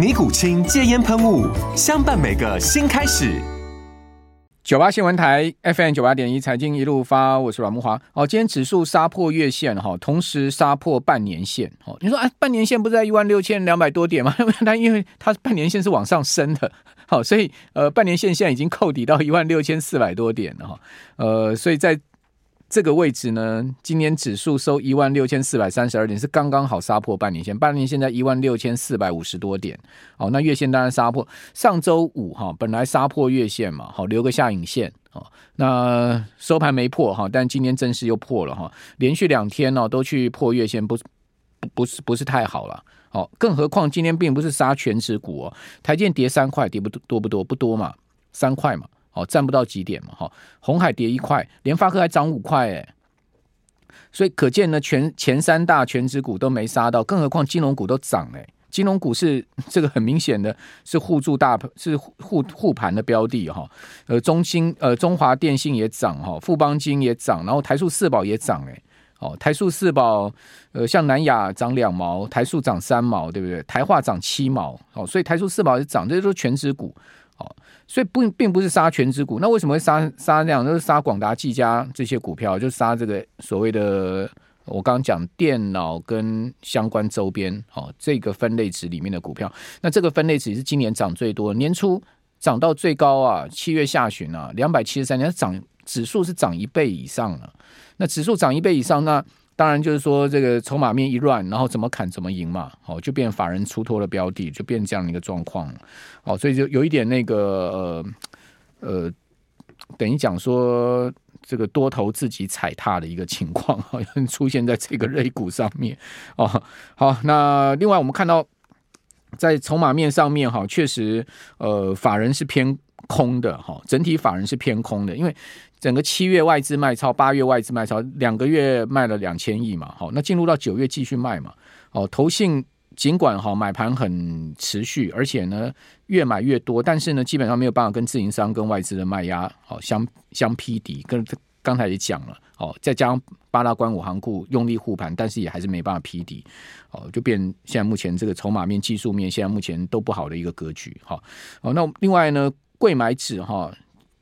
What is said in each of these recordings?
尼古清戒烟喷雾，相伴每个新开始。九八新闻台 FM 九八点一财经一路发，我是阮木华。哦，今天指数杀破月线哈，同时杀破半年线。哦，你说啊，半年线不是在一万六千两百多点吗？它因为它半年线是往上升的，好，所以呃，半年线现在已经扣底到一万六千四百多点了哈。呃，所以在这个位置呢，今年指数收一万六千四百三十二点，是刚刚好杀破半年线。半年线在一万六千四百五十多点。哦，那月线当然杀破。上周五哈，本来杀破月线嘛，好留个下影线。哦，那收盘没破哈，但今天正式又破了哈，连续两天呢都去破月线，不不是不是太好了。好，更何况今天并不是杀权值股哦，台建跌三块，跌不多不多不多嘛，三块嘛。哦，占不到几点嘛，哈，红海跌一块，联发科还涨五块，哎，所以可见呢，全前三大全值股都没杀到，更何况金融股都涨，哎，金融股是这个很明显的是护住大是护护盘的标的，哈，呃，中兴呃中华电信也涨，哈，富邦金也涨，然后台塑四宝也涨，哎，哦，台塑四宝呃像南亚涨两毛，台塑涨三毛，对不对？台化涨七毛，哦，所以台塑四宝也涨，这些都是权值股。所以不并不是杀全值股，那为什么会杀杀那样？就是杀广达、技嘉这些股票，就杀这个所谓的我刚刚讲电脑跟相关周边，哦，这个分类值里面的股票。那这个分类值是今年涨最多，年初涨到最高啊，七月下旬啊，两百七十三，年涨指数是涨一倍以上了。那指数涨一倍以上，那当然就是说，这个筹码面一乱，然后怎么砍怎么赢嘛，好，就变法人出脱的标的，就变这样的一个状况，哦，所以就有一点那个呃呃，等于讲说这个多头自己踩踏的一个情况，好像出现在这个类股上面哦。好，那另外我们看到在筹码面上面哈，确实呃法人是偏空的哈，整体法人是偏空的，因为。整个七月外资卖超，八月外资卖超，两个月卖了两千亿嘛，好，那进入到九月继续卖嘛，哦，投信尽管哈买盘很持续，而且呢越买越多，但是呢基本上没有办法跟自营商跟外资的卖压好相相匹敌，跟刚才也讲了，哦，再加上八大关五行库用力护盘，但是也还是没办法匹敌，哦，就变现在目前这个筹码面、技术面现在目前都不好的一个格局，哈，哦，那另外呢，柜买指哈。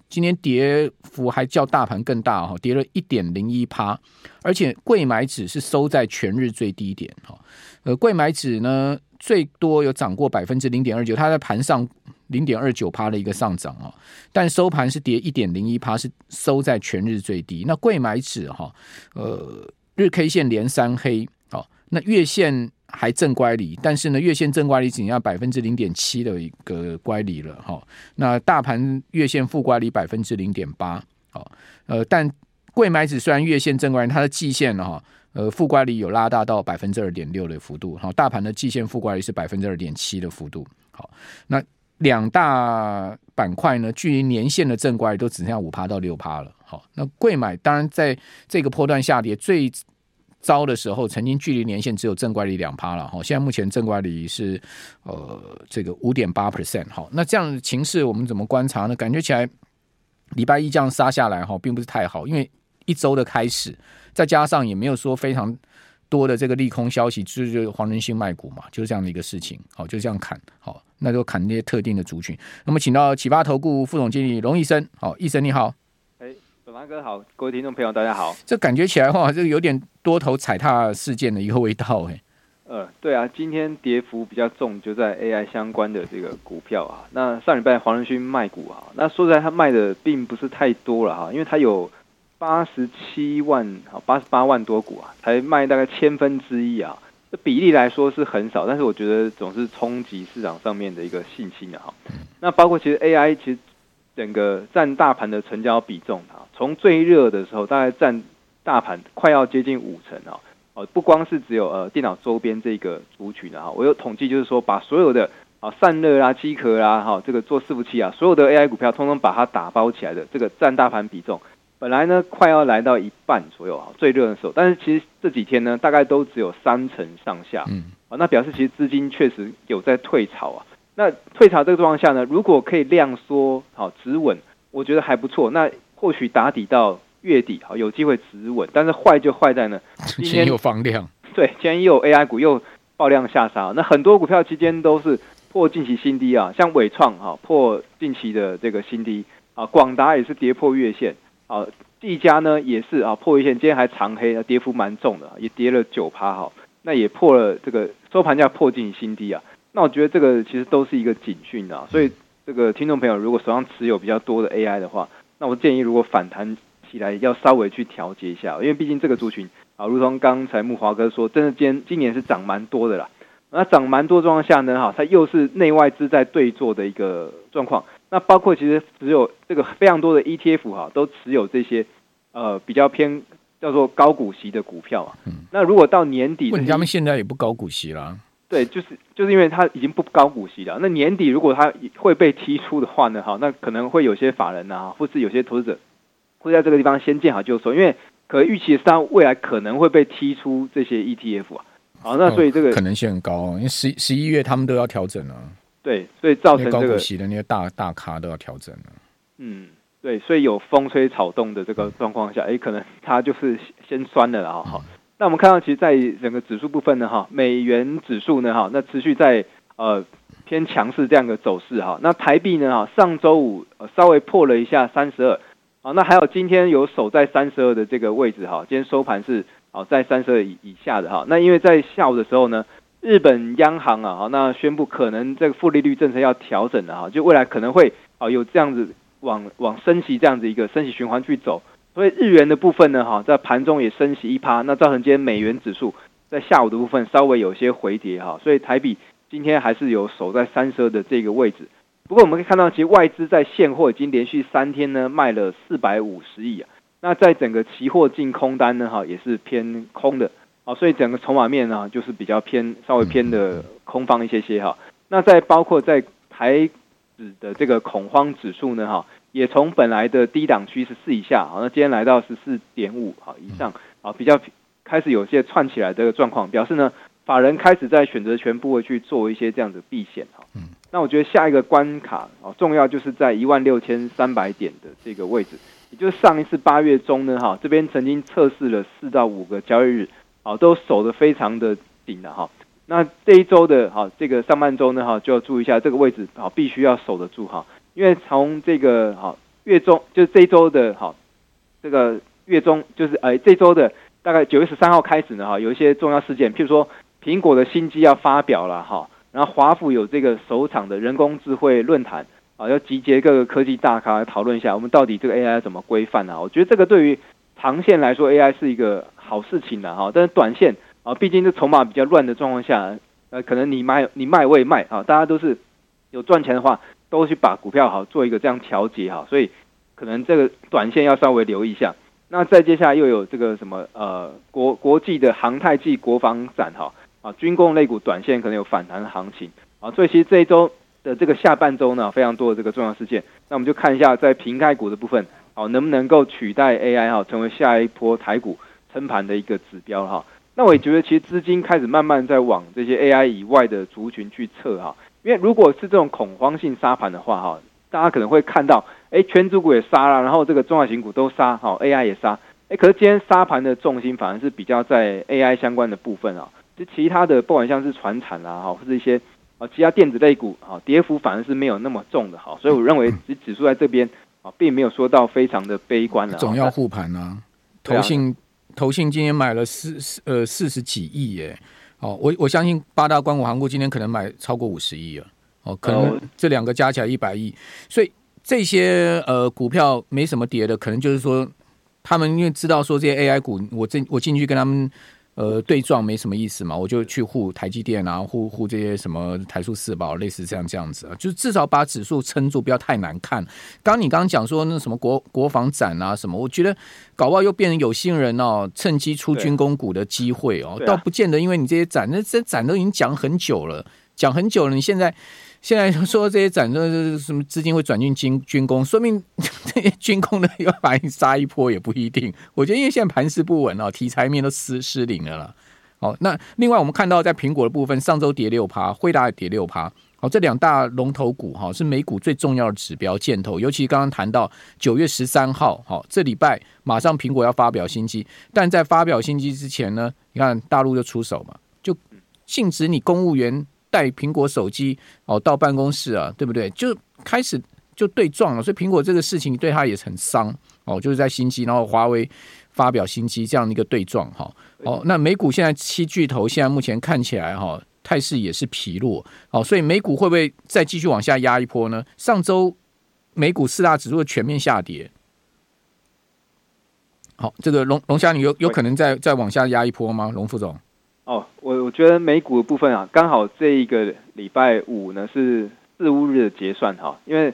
今天跌幅还较大盘更大哈，跌了一点零一趴，而且柜买指是收在全日最低点哈。呃，柜买指呢最多有涨过百分之零点二九，它在盘上零点二九趴的一个上涨啊，但收盘是跌一点零一趴，是收在全日最低。那柜买指哈，呃，日 K 线连三黑，好，那月线。还正乖离，但是呢，月线正乖离仅要百分之零点七的一个乖离了哈。那大盘月线负乖离百分之零点八，好，呃，但柜买指虽然月线正乖离，它的季线哈，呃，负乖离有拉大到百分之二点六的幅度，好，大盘的季线负乖离是百分之二点七的幅度，好，那两大板块呢，距离年线的正乖离都只剩下五趴到六趴了，好，那柜买当然在这个波段下跌最。糟的时候，曾经距离年限只有正乖离两趴了哈，现在目前正乖离是呃这个五点八 percent 哈，那这样的情势我们怎么观察呢？感觉起来礼拜一这样杀下来哈，并不是太好，因为一周的开始，再加上也没有说非常多的这个利空消息，就是黄仁勋卖股嘛，就是这样的一个事情，好，就这样砍，好，那就砍那些特定的族群。那么，请到启发投顾副总经理龙医生，好，医生你好。马哥好，各位听众朋友大家好。这感觉起来的话，这个有点多头踩踏事件的一个味道哎。呃，对啊，今天跌幅比较重，就在 AI 相关的这个股票啊。那上礼拜黄仁勋卖股啊，那说实在他卖的并不是太多了哈，因为他有八十七万啊，八十八万多股啊，才卖大概千分之一啊，这比例来说是很少，但是我觉得总是冲击市场上面的一个信心啊。那包括其实 AI 其实整个占大盘的成交比重啊，从最热的时候大概占大盘快要接近五成啊。哦不光是只有呃电脑周边这个族群的哈，我有统计，就是说把所有的啊散热啊、机壳啊、哈这个做伺服器啊，所有的 AI 股票，通通把它打包起来的这个占大盘比重，本来呢快要来到一半左右啊，最热的时候，但是其实这几天呢，大概都只有三成上下，嗯，啊，那表示其实资金确实有在退潮啊。那退潮这个状况下呢，如果可以量缩好止稳，我觉得还不错。那或许打底到。月底好有机会止稳，但是坏就坏在呢，今天又放量，对，今天又有 AI 股又爆量下杀，那很多股票期间都是破近期新低啊，像伟创哈破近期的这个新低。啊，广达也是跌破月线。啊，技嘉呢也是啊破月线，今天还长黑，跌幅蛮重的，也跌了九趴哈，那也破了这个收盘价破近期新低啊，那我觉得这个其实都是一个警讯啊，所以这个听众朋友如果手上持有比较多的 AI 的话，那我建议如果反弹。起来要稍微去调节一下，因为毕竟这个族群啊，如同刚才木华哥说，真的今今年是涨蛮多的啦。那涨蛮多状况下呢，哈，它又是内外资在对坐的一个状况。那包括其实只有这个非常多的 ETF 哈，都持有这些呃比较偏叫做高股息的股票啊。那如果到年底，问他们现在也不高股息啦。对，就是就是因为它已经不高股息了。那年底如果它会被踢出的话呢，哈，那可能会有些法人啊，或是有些投资者。会在这个地方先见好就收，因为可预期它未来可能会被踢出这些 ETF 啊。好，那所以这个、哦、可能性很高，因为十十一月他们都要调整了。对，所以造成这个高股息的那些大大咖都要调整了。嗯，对，所以有风吹草动的这个状况下，哎，可能它就是先酸的了哈。好，那我们看到，其实，在整个指数部分呢，哈，美元指数呢，哈，那持续在呃偏强势这样的走势哈。那台币呢，哈，上周五稍微破了一下三十二。好，那还有今天有守在三十二的这个位置哈，今天收盘是好在三十二以以下的哈。那因为在下午的时候呢，日本央行啊，那宣布可能这个负利率政策要调整了哈，就未来可能会啊有这样子往往升息这样子一个升息循环去走，所以日元的部分呢哈，在盘中也升息一趴，那造成今天美元指数在下午的部分稍微有些回跌哈，所以台币今天还是有守在三十二的这个位置。不过我们可以看到，其实外资在现货已经连续三天呢卖了四百五十亿啊。那在整个期货净空单呢，哈也是偏空的啊，所以整个筹码面呢就是比较偏稍微偏的空方一些些哈。那在包括在台指的这个恐慌指数呢，哈也从本来的低档区十四以下，好，那今天来到十四点五啊以上啊，比较开始有些串起来的状况，表示呢法人开始在选择权部位去做一些这样的避险哈。嗯。那我觉得下一个关卡啊，重要就是在一万六千三百点的这个位置，也就是上一次八月中呢，哈，这边曾经测试了四到五个交易日，啊，都守得非常的紧的哈。那这一周的哈，这个上半周呢，哈，就要注意一下这个位置啊，必须要守得住哈，因为从这个哈月中，就是这一周的哈，这个月中就是呃这周的大概九月十三号开始呢，哈，有一些重要事件，譬如说苹果的新机要发表了哈。然后华府有这个首场的人工智慧论坛啊，要集结各个科技大咖来讨论一下，我们到底这个 AI 怎么规范啊？我觉得这个对于长线来说，AI 是一个好事情的哈。但是短线啊，毕竟这筹码比较乱的状况下，呃，可能你卖你卖我也卖啊，大家都是有赚钱的话，都去把股票好做一个这样调节哈。所以可能这个短线要稍微留意一下。那再接下来又有这个什么呃国国际的航太暨国防展哈。啊，军工类股短线可能有反弹行情啊，所以其实这一周的这个下半周呢，非常多的这个重要事件。那我们就看一下在苹概股的部分，好，能不能够取代 AI 哈，成为下一波台股撑盘的一个指标哈。那我也觉得，其实资金开始慢慢在往这些 AI 以外的族群去撤哈，因为如果是这种恐慌性杀盘的话哈，大家可能会看到，哎，权值股也杀了，然后这个重要型股都杀，好，AI 也杀，哎，可是今天杀盘的重心反而是比较在 AI 相关的部分啊。就其他的，不管像是船产啊，哈，或者一些啊，其他电子类股啊，跌幅反而是没有那么重的哈，所以我认为指指数在这边啊，并没有说到非常的悲观了。总要护盘啊，投信投信今天买了四呃四十几亿耶，哦，我我相信八大关股行股今天可能买超过五十亿了。哦，可能这两个加起来一百亿，所以这些呃股票没什么跌的，可能就是说他们因为知道说这些 AI 股，我进我进去跟他们。呃，对撞没什么意思嘛，我就去护台积电啊，护护这些什么台塑四宝，类似这样这样子啊，就至少把指数撑住，不要太难看。刚你刚刚讲说那什么国国防展啊什么，我觉得搞不好又变成有心人哦，趁机出军工股的机会哦，倒不见得，因为你这些展，那这些展都已经讲很久了，讲很久了，你现在。现在说这些展，这什么资金会转进军军工，说明这 些军工的要把你杀一波也不一定。我觉得因为现在盘势不稳啊，题材面都失失灵了啦。好，那另外我们看到在苹果的部分，上周跌六趴，惠达也跌六趴。好，这两大龙头股哈是美股最重要的指标箭头，尤其刚刚谈到九月十三号，好，这礼拜马上苹果要发表新机，但在发表新机之前呢，你看大陆就出手嘛，就禁止你公务员。带苹果手机哦到办公室啊，对不对？就开始就对撞了，所以苹果这个事情对他也很伤哦。就是在新机，然后华为发表新机这样的一个对撞哈。哦，那美股现在七巨头现在目前看起来哈态势也是疲弱哦，所以美股会不会再继续往下压一波呢？上周美股四大指数的全面下跌，好，这个龙龙虾你有有可能再再往下压一波吗？龙副总。哦，我我觉得美股的部分啊，刚好这一个礼拜五呢是四五日的结算哈，因为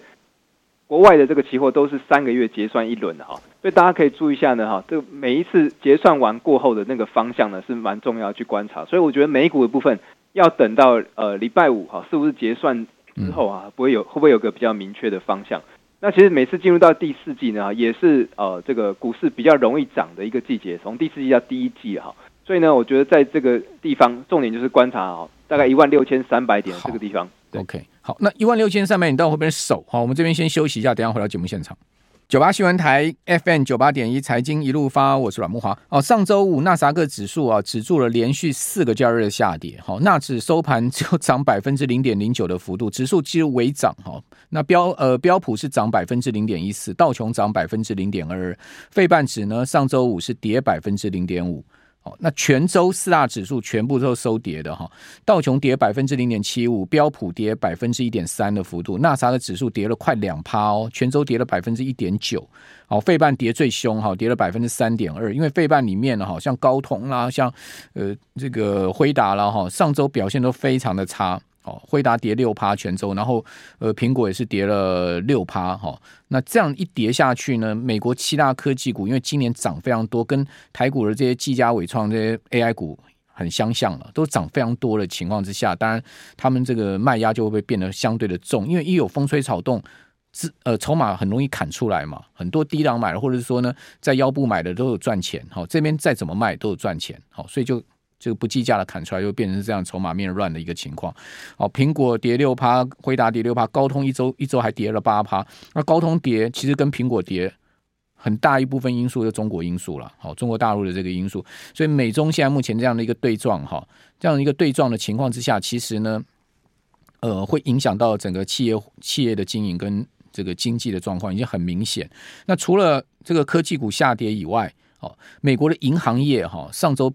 国外的这个期货都是三个月结算一轮的哈，所以大家可以注意一下呢哈，这每一次结算完过后的那个方向呢是蛮重要去观察，所以我觉得美股的部分要等到呃礼拜五哈，是不是结算之后啊，不会有会不会有个比较明确的方向？那其实每次进入到第四季呢，也是呃这个股市比较容易涨的一个季节，从第四季到第一季哈。所以呢，我觉得在这个地方，重点就是观察哦，大概一万六千三百点这个地方。OK，好，那一万六千三百点到后边守。好，我们这边先休息一下，等一下回到节目现场。九八新闻台 FM 九八点一财经一路发，我是阮慕华。哦，上周五纳斯达克指数啊止住了连续四个交易日的下跌。好，纳指收盘只有涨百分之零点零九的幅度，指数几乎微涨。哈，那标呃标普是涨百分之零点一四，道琼涨百分之零点二二，费半指呢上周五是跌百分之零点五。哦，那全州四大指数全部都收跌的哈，道琼跌百分之零点七五，标普跌百分之一点三的幅度，纳啥的指数跌了快两趴哦，全州跌了百分之一点九，哦，费半跌最凶哈，跌了百分之三点二，因为费半里面呢，好像高通啦，像呃这个辉达啦哈，上周表现都非常的差。哦，辉达跌六趴全州，然后呃，苹果也是跌了六趴哈。那这样一跌下去呢，美国七大科技股因为今年涨非常多，跟台股的这些技嘉、伟创这些 AI 股很相像了，都涨非常多的情况之下，当然他们这个卖压就会变得相对的重，因为一有风吹草动，资呃筹码很容易砍出来嘛。很多低档买的，或者是说呢，在腰部买的都有赚钱，好，这边再怎么卖都有赚钱，好，所以就。这个不计价的砍出来，又变成这样筹码面乱的一个情况。好，苹果跌六趴，辉达跌六趴，高通一周一周还跌了八趴。那高通跌其实跟苹果跌很大一部分因素是中国因素了。好，中国大陆的这个因素，所以美中现在目前这样的一个对撞，哈，这样一个对撞的情况之下，其实呢，呃，会影响到整个企业企业的经营跟这个经济的状况已经很明显。那除了这个科技股下跌以外，哦，美国的银行业哈，上周。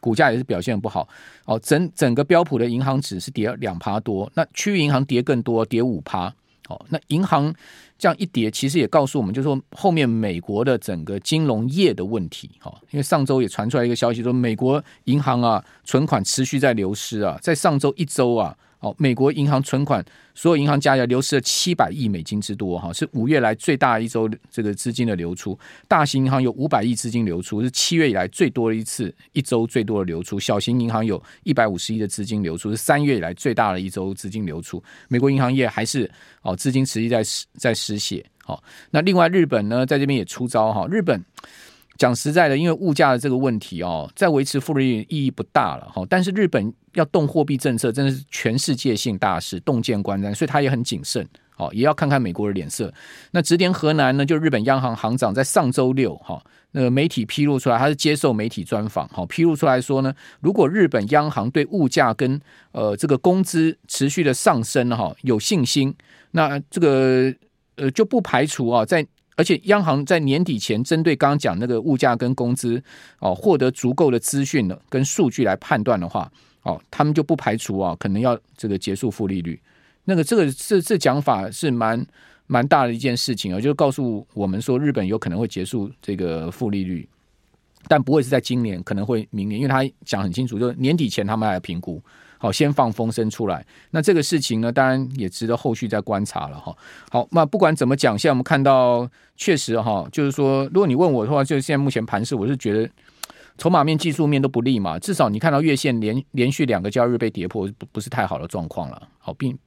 股价也是表现不好哦，整整个标普的银行指是跌两趴多，那区域银行跌更多，跌五趴。哦，那银行这样一跌，其实也告诉我们，就是说后面美国的整个金融业的问题。哈，因为上周也传出来一个消息，说美国银行啊存款持续在流失啊，在上周一周啊。哦，美国银行存款，所有银行加起来流失了七百亿美金之多，哈，是五月来最大一周这个资金的流出。大型银行有五百亿资金流出，是七月以来最多的一次一周最多的流出。小型银行有一百五十亿的资金流出，是三月以来最大的一周资金流出。美国银行业还是哦，资金持续在在失血。好，那另外日本呢，在这边也出招哈，日本。讲实在的，因为物价的这个问题哦，在维持负利率意义不大了哈。但是日本要动货币政策，真的是全世界性大事，洞见观瞻，所以他也很谨慎哦，也要看看美国的脸色。那直田河南呢，就日本央行行长在上周六哈，那媒体披露出来，他是接受媒体专访哈，披露出来说呢，如果日本央行对物价跟呃这个工资持续的上升哈有信心，那这个呃就不排除啊在。而且央行在年底前针对刚刚讲那个物价跟工资哦，获得足够的资讯了跟数据来判断的话，哦，他们就不排除啊，可能要这个结束负利率。那个这个这这讲法是蛮蛮大的一件事情啊，就是告诉我们说，日本有可能会结束这个负利率，但不会是在今年，可能会明年，因为他讲很清楚，就是年底前他们来评估，好，先放风声出来。那这个事情呢，当然也值得后续再观察了哈。好，那不管怎么讲，现在我们看到确实哈，就是说，如果你问我的话，就是现在目前盘势，我是觉得筹码面、技术面都不利嘛，至少你看到月线连连续两个交易日被跌破，不不是太好的状况了。好，并。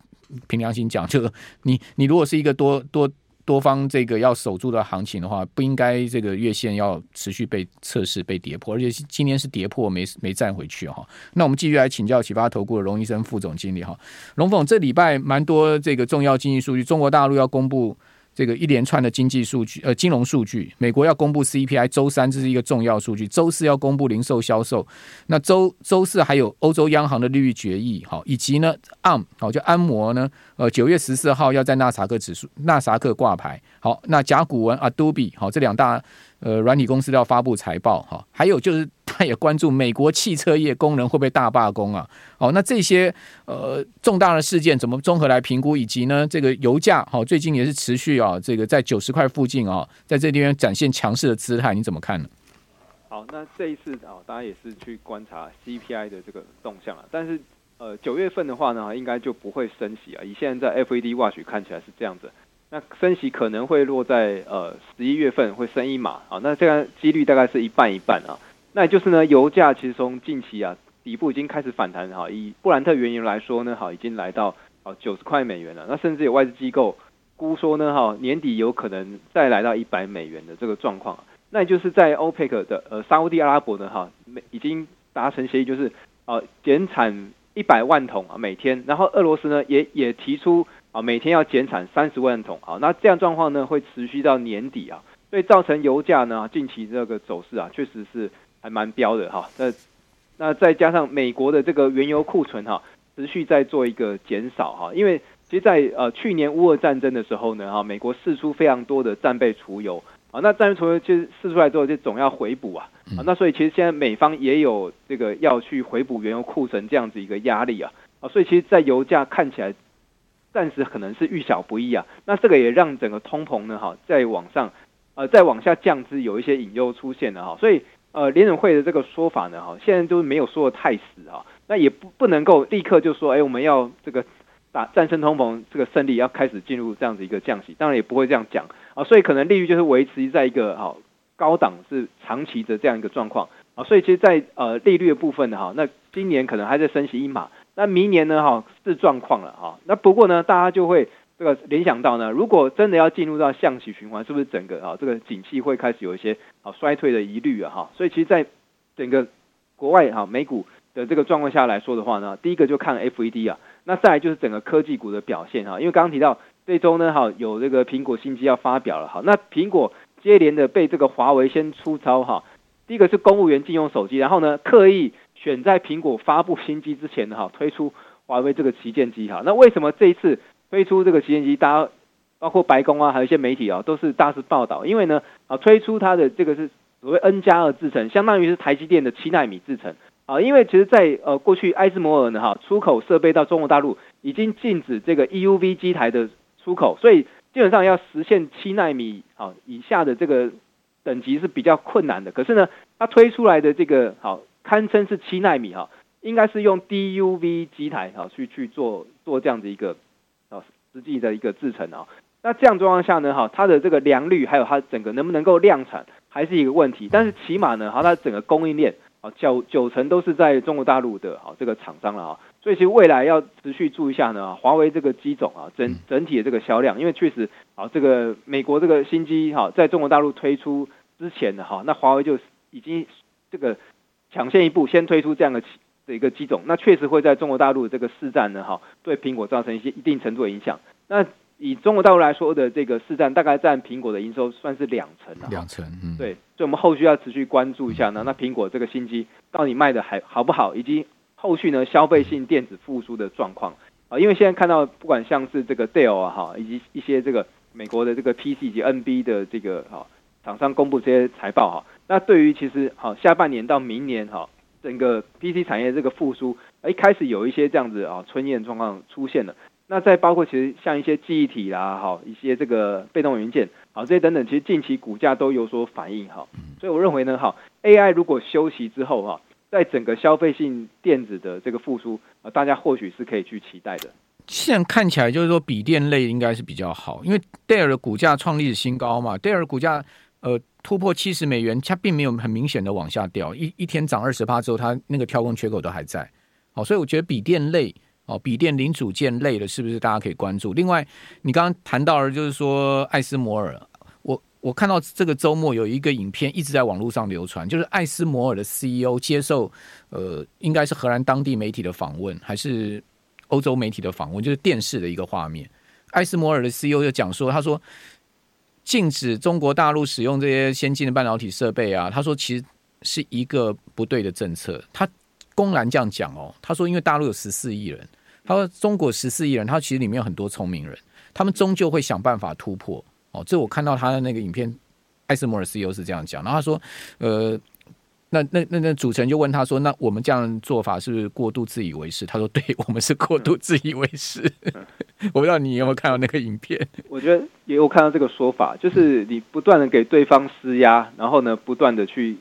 凭良心讲，就你你如果是一个多多多方这个要守住的行情的话，不应该这个月线要持续被测试被跌破，而且今天是跌破没没站回去哈。那我们继续来请教启发投顾的龙医生副总经理哈，龙总这礼拜蛮多这个重要经济数据，中国大陆要公布。这个一连串的经济数据，呃，金融数据，美国要公布 CPI，周三这是一个重要数据，周四要公布零售销售，那周周四还有欧洲央行的利率决议，好，以及呢，ARM，好，就安摩呢，呃，九月十四号要在纳萨克指数纳萨克挂牌，好，那甲骨文 Adobe，好，这两大。呃，软体公司要发布财报哈，还有就是他也关注美国汽车业工人会不会大罢工啊？哦，那这些呃重大的事件怎么综合来评估？以及呢，这个油价好，最近也是持续啊，这个在九十块附近啊，在这地方展现强势的姿态，你怎么看呢？好，那这一次啊，大家也是去观察 CPI 的这个动向啊，但是呃九月份的话呢，应该就不会升息啊，以现在在 FED Watch 看起来是这样子。那升息可能会落在呃十一月份会升一码啊，那这个几率大概是一半一半啊。那也就是呢，油价其实从近期啊底部已经开始反弹哈，以布兰特原油来说呢，好已经来到啊九十块美元了。那甚至有外资机构估说呢，哈年底有可能再来到一百美元的这个状况。那也就是在 OPEC 的呃沙乌地阿拉伯呢，哈已经达成协议，就是呃减产一百万桶啊每天，然后俄罗斯呢也也提出。啊，每天要减产三十万桶，啊，那这样状况呢会持续到年底啊，所以造成油价呢近期这个走势啊，确实是还蛮飙的哈。那那再加上美国的这个原油库存哈，持续在做一个减少哈，因为其实在呃去年乌俄战争的时候呢哈，美国释出非常多的战备储油啊，那战备储油其实释出来之后就总要回补啊，啊，那所以其实现在美方也有这个要去回补原油库存这样子一个压力啊，啊，所以其实，在油价看起来。暂时可能是遇小不易啊，那这个也让整个通膨呢，哈，再往上，呃，再往下降之有一些隐忧出现了哈，所以呃，联准会的这个说法呢，哈，现在都没有说得太死哈，那也不不能够立刻就说，哎，我们要这个打战胜通膨这个胜利要开始进入这样子一个降息，当然也不会这样讲啊，所以可能利率就是维持在一个哈高档是长期的这样一个状况啊，所以其实在呃利率的部分呢，哈，那今年可能还在升息一码。那明年呢？哈是状况了哈。那不过呢，大家就会这个联想到呢，如果真的要进入到象棋循环，是不是整个啊这个景气会开始有一些啊衰退的疑虑啊哈？所以其实，在整个国外哈美股的这个状况下来说的话呢，第一个就看 FED 啊，那再来就是整个科技股的表现哈。因为刚刚提到这周呢哈有这个苹果新机要发表了哈，那苹果接连的被这个华为先出招哈。第一个是公务员禁用手机，然后呢刻意。选在苹果发布新机之前呢，哈，推出华为这个旗舰机哈。那为什么这一次推出这个旗舰机，大家包括白宫啊，还有一些媒体啊，都是大肆报道？因为呢，啊，推出它的这个是所谓 N 加二制程，相当于是台积电的七纳米制程啊。因为其实，在呃过去埃斯摩尔呢，哈，出口设备到中国大陆已经禁止这个 EUV 机台的出口，所以基本上要实现七纳米啊以下的这个等级是比较困难的。可是呢，它推出来的这个好。堪称是七纳米哈，应该是用 DUV 机台啊去去做做这样子一个啊实际的一个制程啊。那这样状况下呢哈，它的这个良率还有它整个能不能够量产还是一个问题。但是起码呢哈，它整个供应链啊九九成都是在中国大陆的啊这个厂商了啊。所以其实未来要持续注意一下呢，华为这个机种啊整整体的这个销量，因为确实啊这个美国这个新机哈在中国大陆推出之前的哈，那华为就已经这个。抢先一步，先推出这样的的一个机种，那确实会在中国大陆这个市占呢，哈，对苹果造成一些一定程度的影响。那以中国大陆来说的这个市占，大概占苹果的营收算是两成，两成，嗯，对，所以我们后续要持续关注一下呢。那苹果这个新机到底卖的还好不好，以及后续呢消费性电子复苏的状况啊，因为现在看到不管像是这个 Dell 啊，哈，以及一些这个美国的这个 PC 以及 NB 的这个哈厂商公布这些财报哈。那对于其实好下半年到明年哈整个 PC 产业这个复苏，一开始有一些这样子啊春燕状况出现了。那再包括其实像一些记忆体啦，哈，一些这个被动元件，好，这些等等，其实近期股价都有所反应，哈。所以我认为呢，哈，AI 如果休息之后，哈，在整个消费性电子的这个复苏，啊，大家或许是可以去期待的。现在看起来就是说，笔电类应该是比较好，因为戴尔的股价创历史新高嘛，戴尔股价呃突破七十美元，它并没有很明显的往下掉，一一天涨二十趴之后，它那个跳空缺口都还在，好，所以我觉得笔电类。哦，笔电零组件类的，是不是大家可以关注？另外，你刚刚谈到了，就是说艾斯摩尔，我我看到这个周末有一个影片一直在网络上流传，就是艾斯摩尔的 CEO 接受呃，应该是荷兰当地媒体的访问，还是欧洲媒体的访问，就是电视的一个画面。艾斯摩尔的 CEO 就讲说，他说禁止中国大陆使用这些先进的半导体设备啊，他说其实是一个不对的政策。他公然这样讲哦，他说因为大陆有十四亿人。他说：“中国十四亿人，他其实里面有很多聪明人，他们终究会想办法突破。哦，这我看到他的那个影片，艾斯摩尔 CEO 是这样讲。然后他说：‘呃，那那那那主持人就问他说：‘那我们这样做法是不是过度自以为是？’他说：‘对，我们是过度自以为是。’我不知道你有没有看到那个影片？我觉得也有看到这个说法，就是你不断的给对方施压，然后呢，不断的去。”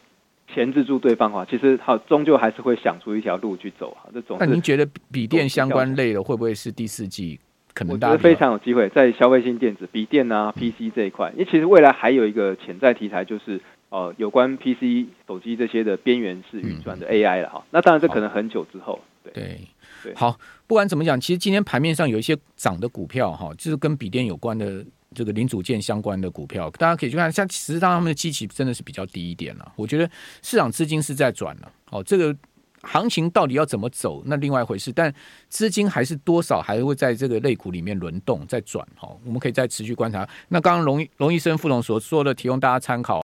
钳制住对方啊，其实他，终究还是会想出一条路去走哈。这种，那您觉得笔电相关类的会不会是第四季可能？我觉得非常有机会在消费性电子、笔电啊、PC 这一块，因为其实未来还有一个潜在题材，就是呃有关 PC 手机这些的边缘式运算的 AI 了哈。那当然这可能很久之后。对对对，好，不管怎么讲，其实今天盘面上有一些涨的股票哈，就是跟笔电有关的。这个零组件相关的股票，大家可以去看。像实际上他们的基期真的是比较低一点了。我觉得市场资金是在转了。哦，这个行情到底要怎么走，那另外一回事。但资金还是多少还会在这个类股里面轮动，在转。哦，我们可以再持续观察。那刚刚龙龙医生副总所说的，提供大家参考。